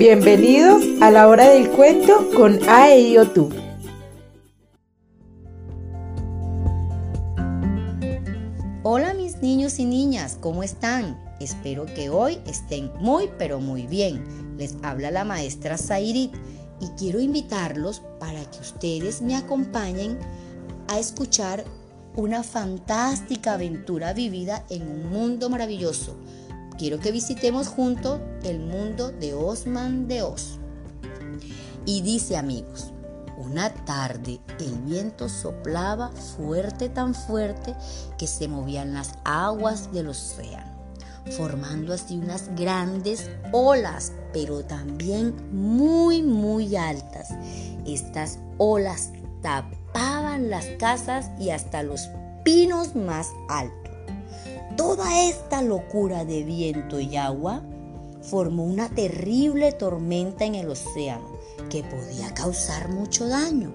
Bienvenidos a la hora del cuento con Aedio Tú. Hola mis niños y niñas, ¿cómo están? Espero que hoy estén muy pero muy bien. Les habla la maestra Zairit y quiero invitarlos para que ustedes me acompañen a escuchar una fantástica aventura vivida en un mundo maravilloso. Quiero que visitemos juntos el mundo de Osman de Oz. Y dice amigos, una tarde el viento soplaba fuerte, tan fuerte que se movían las aguas del océano formando así unas grandes olas, pero también muy, muy altas. Estas olas tapaban las casas y hasta los pinos más altos. Toda esta locura de viento y agua formó una terrible tormenta en el océano que podía causar mucho daño.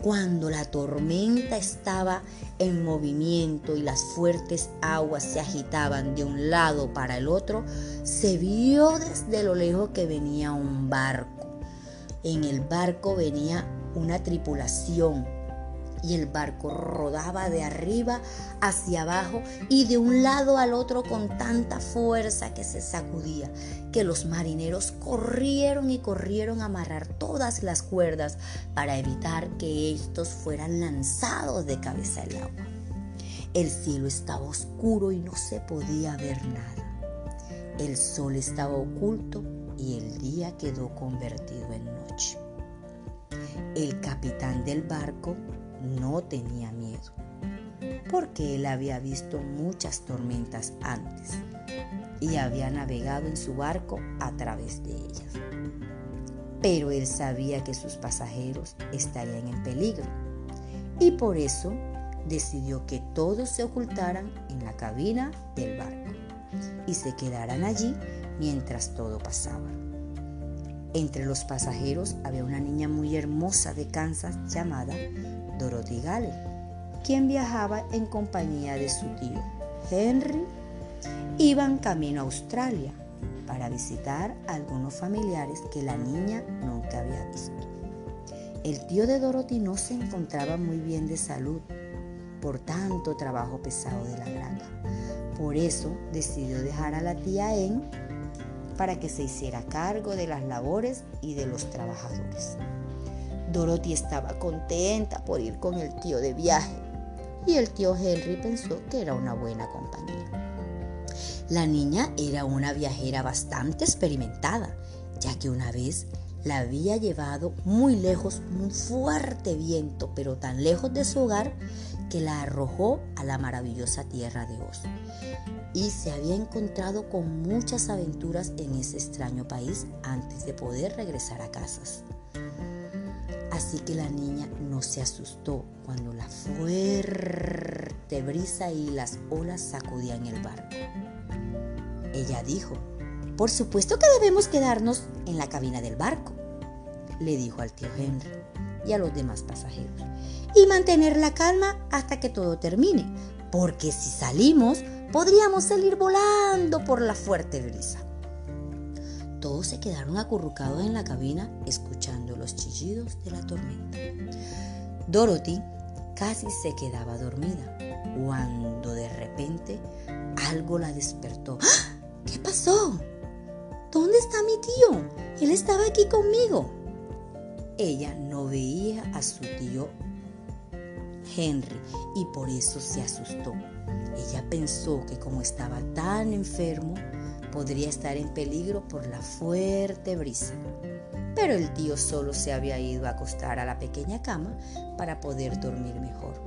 Cuando la tormenta estaba en movimiento y las fuertes aguas se agitaban de un lado para el otro, se vio desde lo lejos que venía un barco. En el barco venía una tripulación y el barco rodaba de arriba hacia abajo y de un lado al otro con tanta fuerza que se sacudía que los marineros corrieron y corrieron a amarrar todas las cuerdas para evitar que estos fueran lanzados de cabeza al agua. El cielo estaba oscuro y no se podía ver nada. El sol estaba oculto y el día quedó convertido en noche. El capitán del barco no tenía miedo, porque él había visto muchas tormentas antes y había navegado en su barco a través de ellas. Pero él sabía que sus pasajeros estarían en peligro y por eso decidió que todos se ocultaran en la cabina del barco y se quedaran allí mientras todo pasaba. Entre los pasajeros había una niña muy hermosa de Kansas llamada Dorothy Gale, quien viajaba en compañía de su tío Henry. Iban camino a Australia para visitar a algunos familiares que la niña nunca había visto. El tío de Dorothy no se encontraba muy bien de salud por tanto trabajo pesado de la granja. Por eso decidió dejar a la tía En para que se hiciera cargo de las labores y de los trabajadores. Dorothy estaba contenta por ir con el tío de viaje y el tío Henry pensó que era una buena compañía. La niña era una viajera bastante experimentada, ya que una vez la había llevado muy lejos un fuerte viento, pero tan lejos de su hogar que la arrojó a la maravillosa tierra de Oz. Y se había encontrado con muchas aventuras en ese extraño país antes de poder regresar a casas. Así que la niña no se asustó cuando la fuerte brisa y las olas sacudían el barco. Ella dijo, por supuesto que debemos quedarnos en la cabina del barco, le dijo al tío Henry y a los demás pasajeros, y mantener la calma hasta que todo termine, porque si salimos podríamos salir volando por la fuerte brisa. Todos se quedaron acurrucados en la cabina escuchando los chillidos de la tormenta. Dorothy casi se quedaba dormida cuando de repente algo la despertó. ¡Ah! ¿Qué pasó? ¿Dónde está mi tío? Él estaba aquí conmigo. Ella no veía a su tío Henry y por eso se asustó. Ella pensó que como estaba tan enfermo, podría estar en peligro por la fuerte brisa. Pero el tío solo se había ido a acostar a la pequeña cama para poder dormir mejor.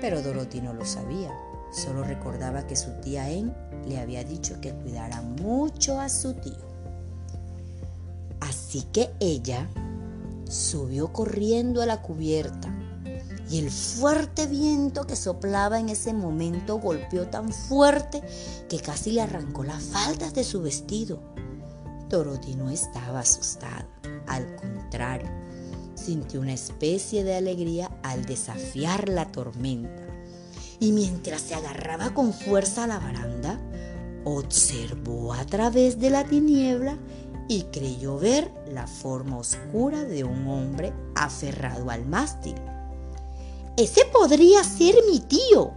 Pero Dorothy no lo sabía, solo recordaba que su tía En le había dicho que cuidara mucho a su tío. Así que ella subió corriendo a la cubierta y el fuerte viento que soplaba en ese momento golpeó tan fuerte que casi le arrancó las faldas de su vestido. Dorothy no estaba asustada, al contrario, sintió una especie de alegría al desafiar la tormenta. Y mientras se agarraba con fuerza a la baranda, observó a través de la tiniebla y creyó ver la forma oscura de un hombre aferrado al mástil. Ese podría ser mi tío.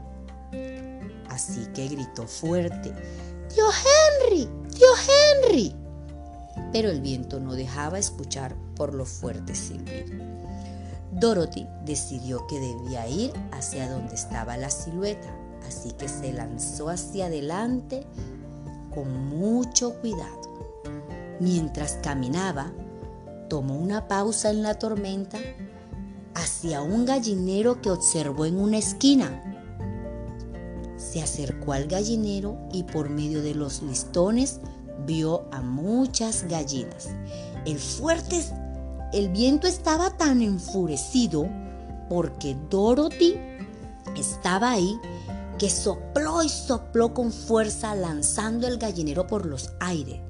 Así que gritó fuerte, Tío Henry, tío Henry. Pero el viento no dejaba escuchar por lo fuerte silbido. Dorothy decidió que debía ir hacia donde estaba la silueta, así que se lanzó hacia adelante con mucho cuidado. Mientras caminaba, tomó una pausa en la tormenta hacia un gallinero que observó en una esquina. Se acercó al gallinero y por medio de los listones vio a muchas gallinas. El fuerte el viento estaba tan enfurecido porque Dorothy estaba ahí que sopló y sopló con fuerza lanzando el gallinero por los aires.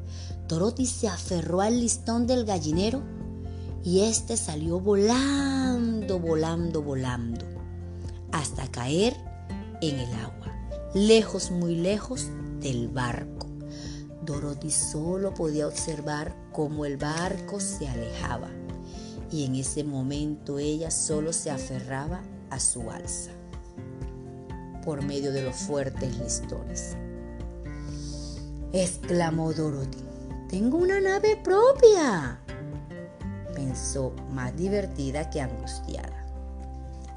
Dorothy se aferró al listón del gallinero y éste salió volando, volando, volando, hasta caer en el agua, lejos, muy lejos del barco. Dorothy solo podía observar cómo el barco se alejaba y en ese momento ella solo se aferraba a su alza por medio de los fuertes listones. Exclamó Dorothy, tengo una nave propia, pensó más divertida que angustiada.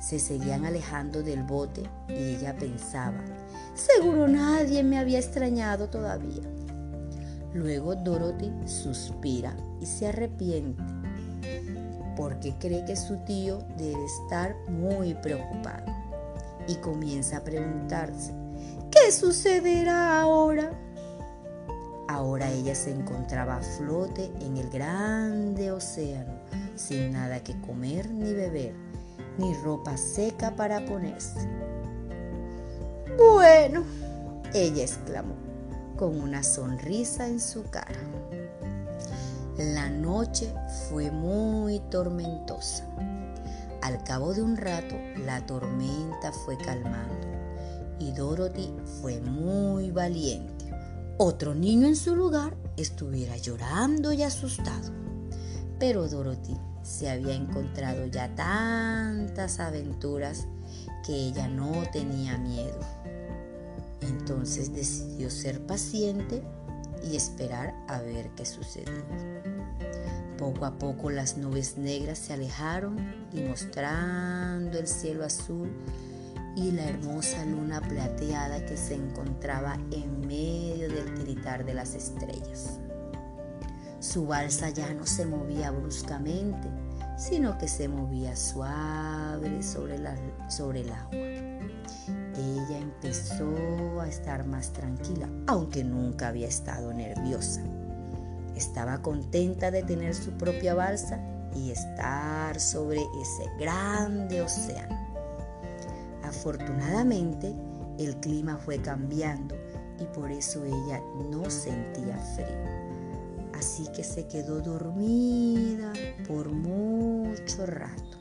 Se seguían alejando del bote y ella pensaba, seguro nadie me había extrañado todavía. Luego Dorothy suspira y se arrepiente porque cree que su tío debe estar muy preocupado y comienza a preguntarse, ¿qué sucederá ahora? Ahora ella se encontraba a flote en el grande océano, sin nada que comer ni beber, ni ropa seca para ponerse. Bueno, ella exclamó, con una sonrisa en su cara. La noche fue muy tormentosa. Al cabo de un rato, la tormenta fue calmando y Dorothy fue muy valiente. Otro niño en su lugar estuviera llorando y asustado. Pero Dorothy se había encontrado ya tantas aventuras que ella no tenía miedo. Entonces decidió ser paciente y esperar a ver qué sucedía. Poco a poco las nubes negras se alejaron y mostrando el cielo azul y la hermosa luna plateada que se encontraba en medio del tiritar de las estrellas. Su balsa ya no se movía bruscamente, sino que se movía suave sobre, sobre el agua. Ella empezó a estar más tranquila, aunque nunca había estado nerviosa. Estaba contenta de tener su propia balsa y estar sobre ese grande océano. Afortunadamente, el clima fue cambiando y por eso ella no sentía frío. Así que se quedó dormida por mucho rato.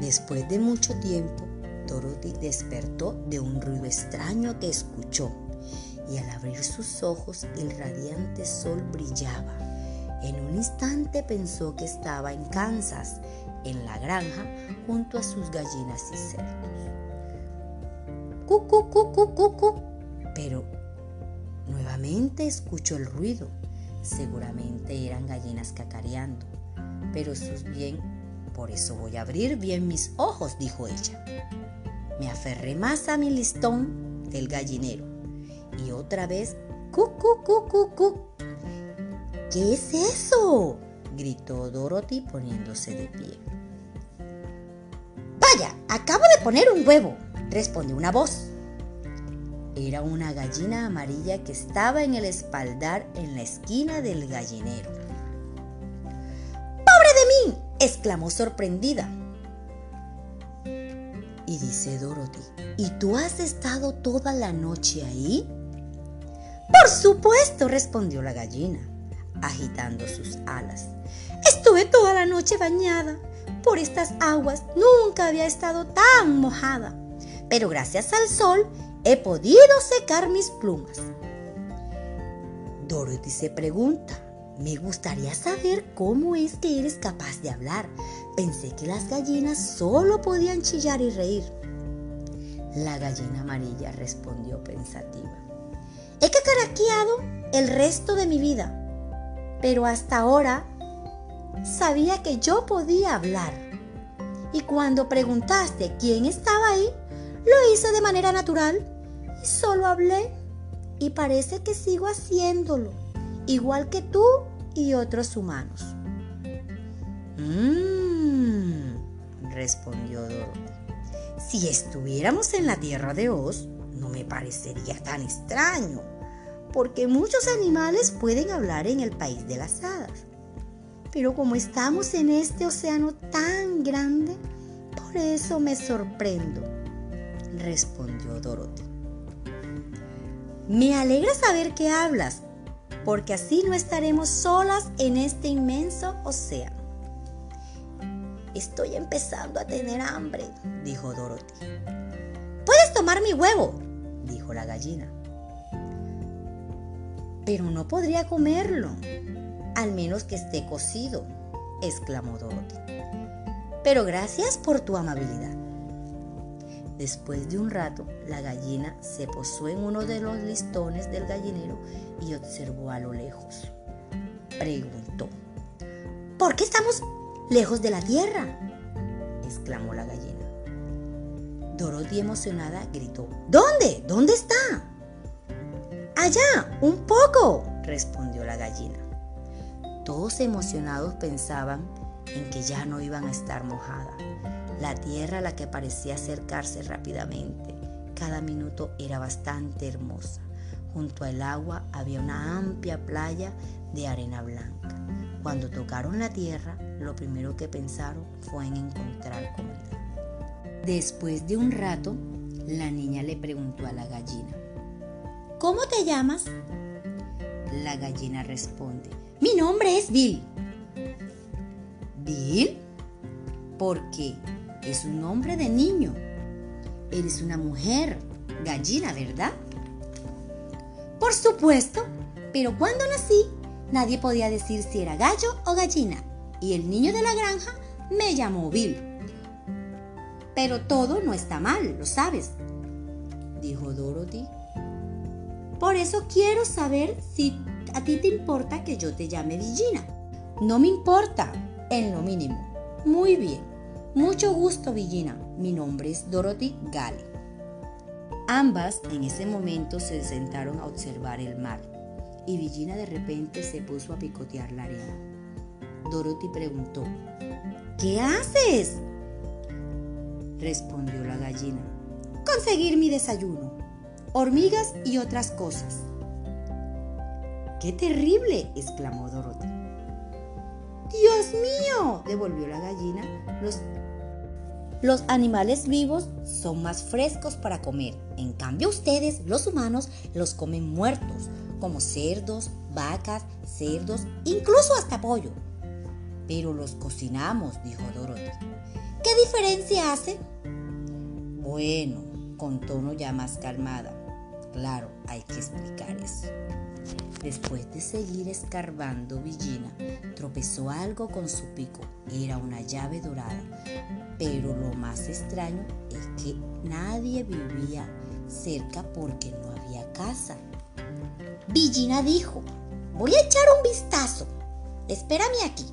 Después de mucho tiempo, Dorothy despertó de un ruido extraño que escuchó y al abrir sus ojos el radiante sol brillaba. En un instante pensó que estaba en Kansas, en la granja, junto a sus gallinas y cerdos. ¡Cucu, cucu, cucu! Pero nuevamente escuchó el ruido. Seguramente eran gallinas cacareando. Pero sus bien, por eso voy a abrir bien mis ojos, dijo ella. Me aferré más a mi listón del gallinero y otra vez cu cu cu cu cu. ¿Qué es eso? Gritó Dorothy poniéndose de pie. Vaya, acabo de poner un huevo, respondió una voz. Era una gallina amarilla que estaba en el espaldar en la esquina del gallinero. ¡Pobre de mí! exclamó sorprendida. Y dice Dorothy, ¿y tú has estado toda la noche ahí? Por supuesto, respondió la gallina, agitando sus alas. Estuve toda la noche bañada. Por estas aguas nunca había estado tan mojada. Pero gracias al sol he podido secar mis plumas. Dorothy se pregunta, Me gustaría saber cómo es que eres capaz de hablar. Pensé que las gallinas solo podían chillar y reír. La gallina amarilla respondió pensativa. He cacaraqueado el resto de mi vida, pero hasta ahora sabía que yo podía hablar. Y cuando preguntaste quién estaba ahí, lo hice de manera natural y solo hablé. Y parece que sigo haciéndolo, igual que tú y otros humanos. Mmm, respondió Dorothy. Si estuviéramos en la tierra de Oz, no me parecería tan extraño, porque muchos animales pueden hablar en el país de las hadas. Pero como estamos en este océano tan grande, por eso me sorprendo, respondió Dorothy. Me alegra saber que hablas, porque así no estaremos solas en este inmenso océano. Estoy empezando a tener hambre, dijo Dorothy. Puedes tomar mi huevo, dijo la gallina. Pero no podría comerlo, al menos que esté cocido, exclamó Dorothy. Pero gracias por tu amabilidad. Después de un rato, la gallina se posó en uno de los listones del gallinero y observó a lo lejos. Preguntó, ¿por qué estamos lejos de la tierra? exclamó la gallina. Dorothy emocionada gritó, ¿Dónde? ¿Dónde está? Allá, un poco, respondió la gallina. Todos emocionados pensaban en que ya no iban a estar mojadas. La tierra a la que parecía acercarse rápidamente. Cada minuto era bastante hermosa. Junto al agua había una amplia playa de arena blanca. Cuando tocaron la tierra, lo primero que pensaron fue en encontrar comida. Después de un rato, la niña le preguntó a la gallina, ¿Cómo te llamas? La gallina responde, mi nombre es Bill. ¿Bill? ¿Por qué? Es un nombre de niño. Eres una mujer, gallina, ¿verdad? Por supuesto, pero cuando nací nadie podía decir si era gallo o gallina y el niño de la granja me llamó Bill. Pero todo no está mal, lo sabes, dijo Dorothy. Por eso quiero saber si a ti te importa que yo te llame Villina. No me importa, en lo mínimo. Muy bien. Mucho gusto, Villina. Mi nombre es Dorothy Gale. Ambas en ese momento se sentaron a observar el mar y Villina de repente se puso a picotear la arena. Dorothy preguntó, ¿qué haces? Respondió la gallina, conseguir mi desayuno, hormigas y otras cosas. ¡Qué terrible! exclamó Dorothy. ¡Dios mío! devolvió la gallina. Los, los animales vivos son más frescos para comer. En cambio ustedes, los humanos, los comen muertos, como cerdos, vacas, cerdos, incluso hasta pollo. Pero los cocinamos, dijo Dorothy. ¿Qué diferencia hace? Bueno, con tono ya más calmada. Claro, hay que explicar eso. Después de seguir escarbando, Villina tropezó algo con su pico. Era una llave dorada. Pero lo más extraño es que nadie vivía cerca porque no había casa. Villina dijo, voy a echar un vistazo. Espérame aquí.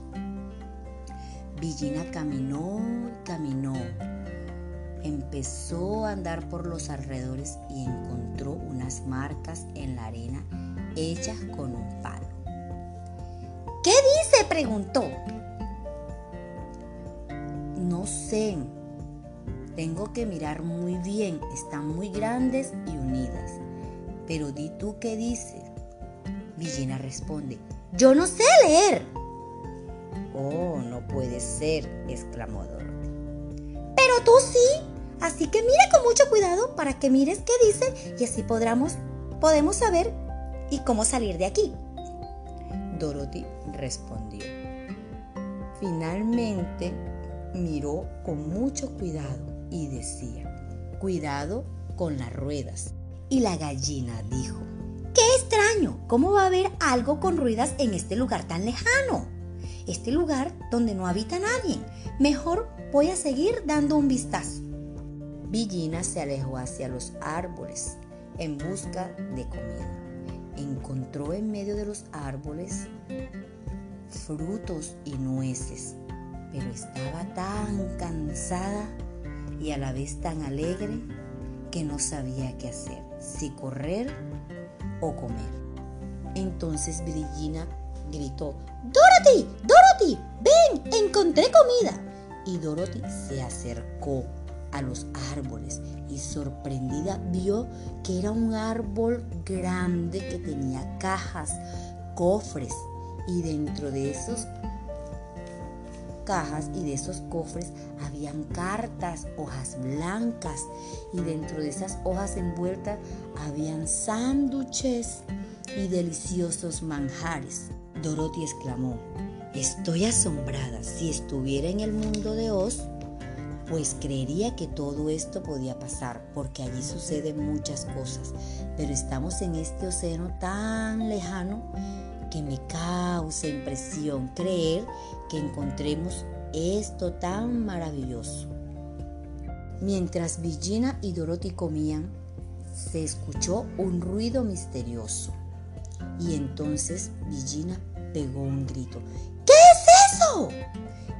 Villina caminó y caminó. Empezó a andar por los alrededores y encontró unas marcas en la arena hechas con un palo. ¿Qué dice? preguntó. No sé. Tengo que mirar muy bien. Están muy grandes y unidas. Pero di tú qué dice. Villina responde, yo no sé leer. Oh, no puede ser, exclamó Dorothy. Pero tú sí. Así que mira con mucho cuidado para que mires qué dice y así podremos, podemos saber y cómo salir de aquí. Dorothy respondió. Finalmente miró con mucho cuidado y decía, cuidado con las ruedas. Y la gallina dijo, ¡qué extraño! ¿Cómo va a haber algo con ruedas en este lugar tan lejano? Este lugar donde no habita nadie. Mejor voy a seguir dando un vistazo. Villina se alejó hacia los árboles en busca de comida. Encontró en medio de los árboles frutos y nueces, pero estaba tan cansada y a la vez tan alegre que no sabía qué hacer, si correr o comer. Entonces Virginia gritó, Dorothy, Dorothy, ven, encontré comida. Y Dorothy se acercó a los árboles y sorprendida vio que era un árbol grande que tenía cajas, cofres y dentro de esos cajas y de esos cofres habían cartas, hojas blancas y dentro de esas hojas envueltas habían sándwiches y deliciosos manjares. Dorothy exclamó, estoy asombrada, si estuviera en el mundo de Oz, pues creería que todo esto podía pasar, porque allí suceden muchas cosas, pero estamos en este océano tan lejano que me causa impresión creer que encontremos esto tan maravilloso. Mientras Virginia y Dorothy comían, se escuchó un ruido misterioso. Y entonces Virginia pegó un grito. ¿Qué es eso?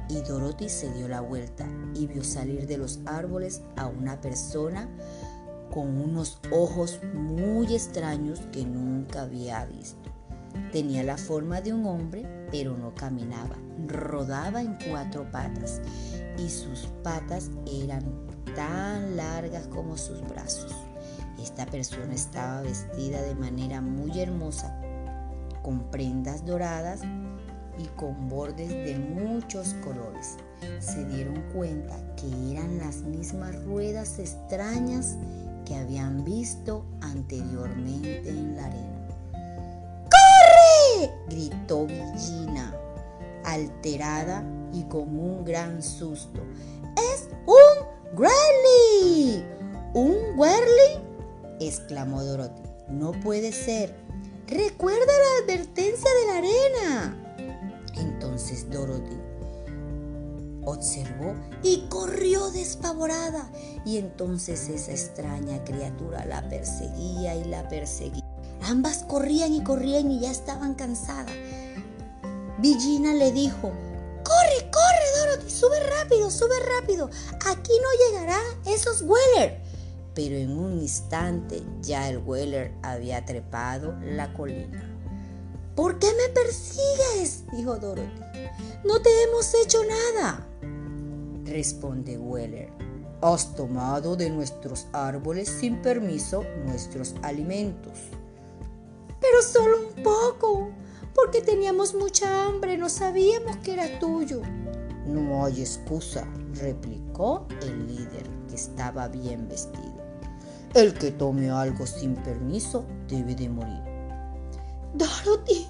Y Dorothy se dio la vuelta y vio salir de los árboles a una persona con unos ojos muy extraños que nunca había visto. Tenía la forma de un hombre, pero no caminaba. Rodaba en cuatro patas y sus patas eran tan largas como sus brazos. Esta persona estaba vestida de manera muy hermosa, con prendas doradas y con bordes de muchos colores. Se dieron cuenta que eran las mismas ruedas extrañas que habían visto anteriormente en la arena gritó Villina, alterada y con un gran susto. ¡Es un Whirly! ¿Un Whirly? exclamó Dorothy. No puede ser. Recuerda la advertencia de la arena. Entonces Dorothy observó y corrió despavorada. Y entonces esa extraña criatura la perseguía y la perseguía. Ambas corrían y corrían y ya estaban cansadas. Villina le dijo, corre, corre, Dorothy, sube rápido, sube rápido. Aquí no llegará esos Weller. Pero en un instante ya el Weller había trepado la colina. ¿Por qué me persigues? dijo Dorothy. No te hemos hecho nada. Responde Weller. Has tomado de nuestros árboles sin permiso nuestros alimentos pero solo un poco, porque teníamos mucha hambre, no sabíamos que era tuyo. No hay excusa, replicó el líder, que estaba bien vestido. El que tome algo sin permiso debe de morir. Dorothy,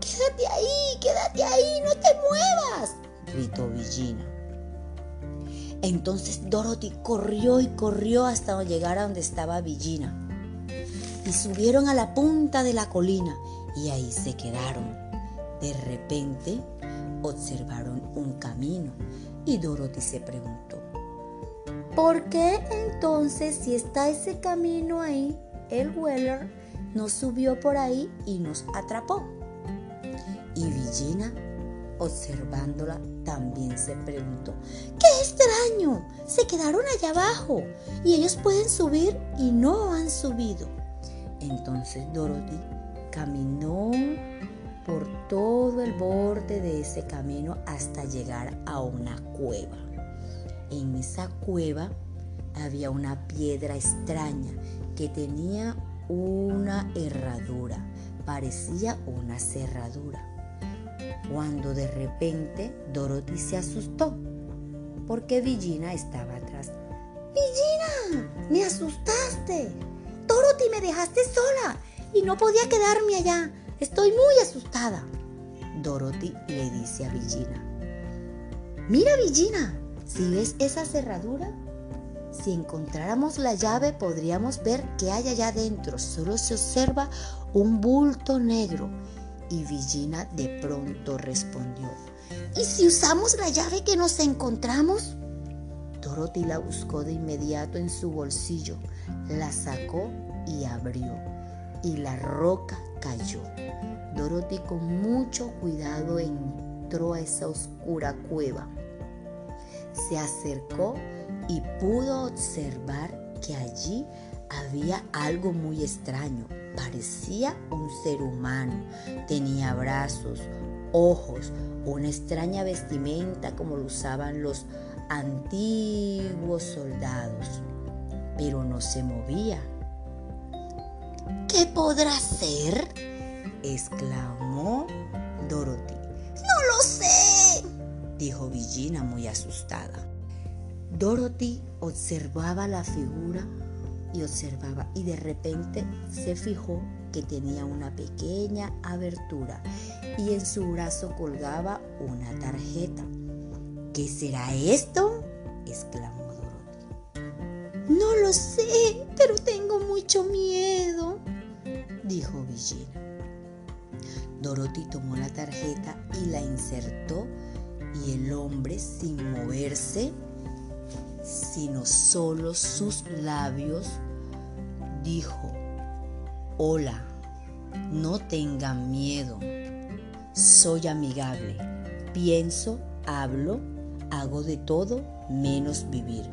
quédate ahí, quédate ahí, no te muevas, gritó Villina. Entonces Dorothy corrió y corrió hasta llegar a donde estaba Villina y subieron a la punta de la colina y ahí se quedaron. De repente observaron un camino y Dorothy se preguntó, ¿por qué entonces si está ese camino ahí, el Weller no subió por ahí y nos atrapó? Y Villina, observándola, también se preguntó, ¡qué extraño! Se quedaron allá abajo y ellos pueden subir y no han subido. Entonces Dorothy caminó por todo el borde de ese camino hasta llegar a una cueva. En esa cueva había una piedra extraña que tenía una herradura, parecía una cerradura. Cuando de repente Dorothy se asustó porque Villina estaba atrás. Villina, me asustaste. Dorothy, me dejaste sola y no podía quedarme allá. Estoy muy asustada. Dorothy le dice a Villina. Mira, Villina, si ves esa cerradura, Si encontráramos la llave podríamos ver qué hay allá adentro. Solo se observa un bulto negro. Y Villina de pronto respondió, ¿y si usamos la llave que nos encontramos? Dorothy la buscó de inmediato en su bolsillo, la sacó y abrió. Y la roca cayó. Dorothy con mucho cuidado entró a esa oscura cueva. Se acercó y pudo observar que allí había algo muy extraño. Parecía un ser humano. Tenía brazos, ojos, una extraña vestimenta como lo usaban los antiguos soldados, pero no se movía. ¿Qué podrá ser? exclamó Dorothy. No lo sé, dijo Villina muy asustada. Dorothy observaba la figura y observaba y de repente se fijó que tenía una pequeña abertura y en su brazo colgaba una tarjeta. ¿Qué será esto? exclamó Dorothy. No lo sé, pero tengo mucho miedo, dijo Villina. Dorothy tomó la tarjeta y la insertó y el hombre sin moverse, sino solo sus labios, dijo, hola, no tengan miedo, soy amigable, pienso, hablo, hago de todo menos vivir.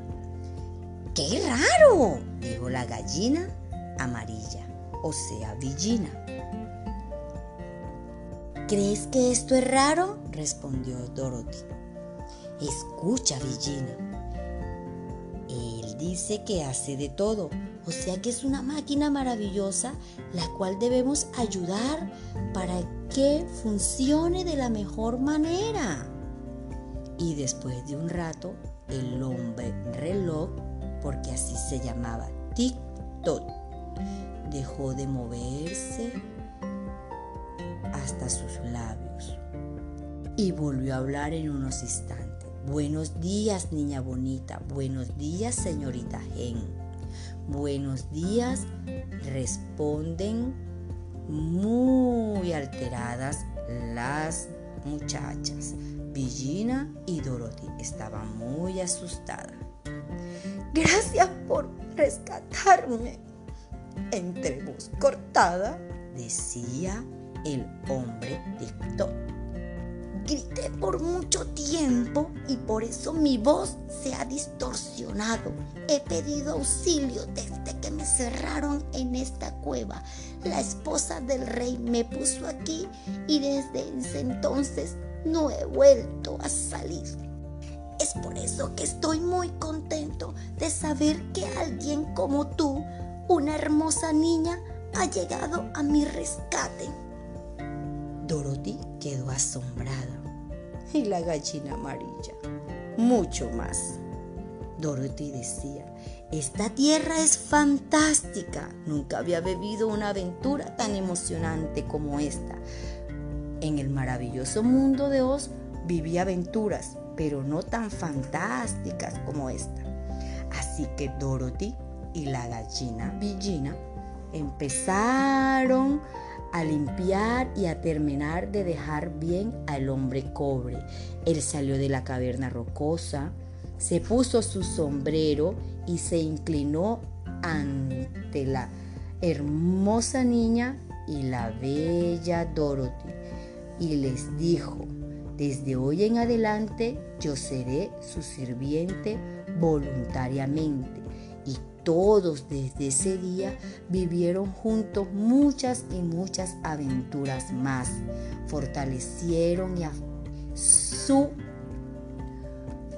¡Qué raro! dijo la gallina amarilla, o sea, Villina. ¿Crees que esto es raro? respondió Dorothy. Escucha, Villina. Dice que hace de todo, o sea que es una máquina maravillosa la cual debemos ayudar para que funcione de la mejor manera. Y después de un rato, el hombre reloj, porque así se llamaba Tic-Toc, dejó de moverse hasta sus labios y volvió a hablar en unos instantes. Buenos días, niña bonita. Buenos días, señorita Gen. Buenos días, responden muy alteradas las muchachas. Villina y Dorothy estaban muy asustadas. Gracias por rescatarme. Entre voz cortada, decía el hombre TikTok. Grité por mucho tiempo y por eso mi voz se ha distorsionado. He pedido auxilio desde que me cerraron en esta cueva. La esposa del rey me puso aquí y desde ese entonces no he vuelto a salir. Es por eso que estoy muy contento de saber que alguien como tú, una hermosa niña, ha llegado a mi rescate. Dorothy quedó asombrada y la gallina amarilla mucho más. Dorothy decía, esta tierra es fantástica. Nunca había bebido una aventura tan emocionante como esta. En el maravilloso mundo de Oz vivía aventuras, pero no tan fantásticas como esta. Así que Dorothy y la gallina Villina empezaron a limpiar y a terminar de dejar bien al hombre cobre. Él salió de la caverna rocosa, se puso su sombrero y se inclinó ante la hermosa niña y la bella Dorothy y les dijo, desde hoy en adelante yo seré su sirviente voluntariamente todos desde ese día vivieron juntos muchas y muchas aventuras más. Fortalecieron su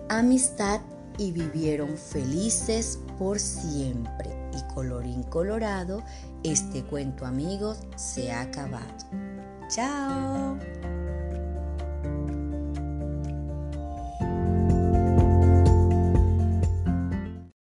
amistad y vivieron felices por siempre. Y colorín colorado, este cuento amigos se ha acabado. Chao.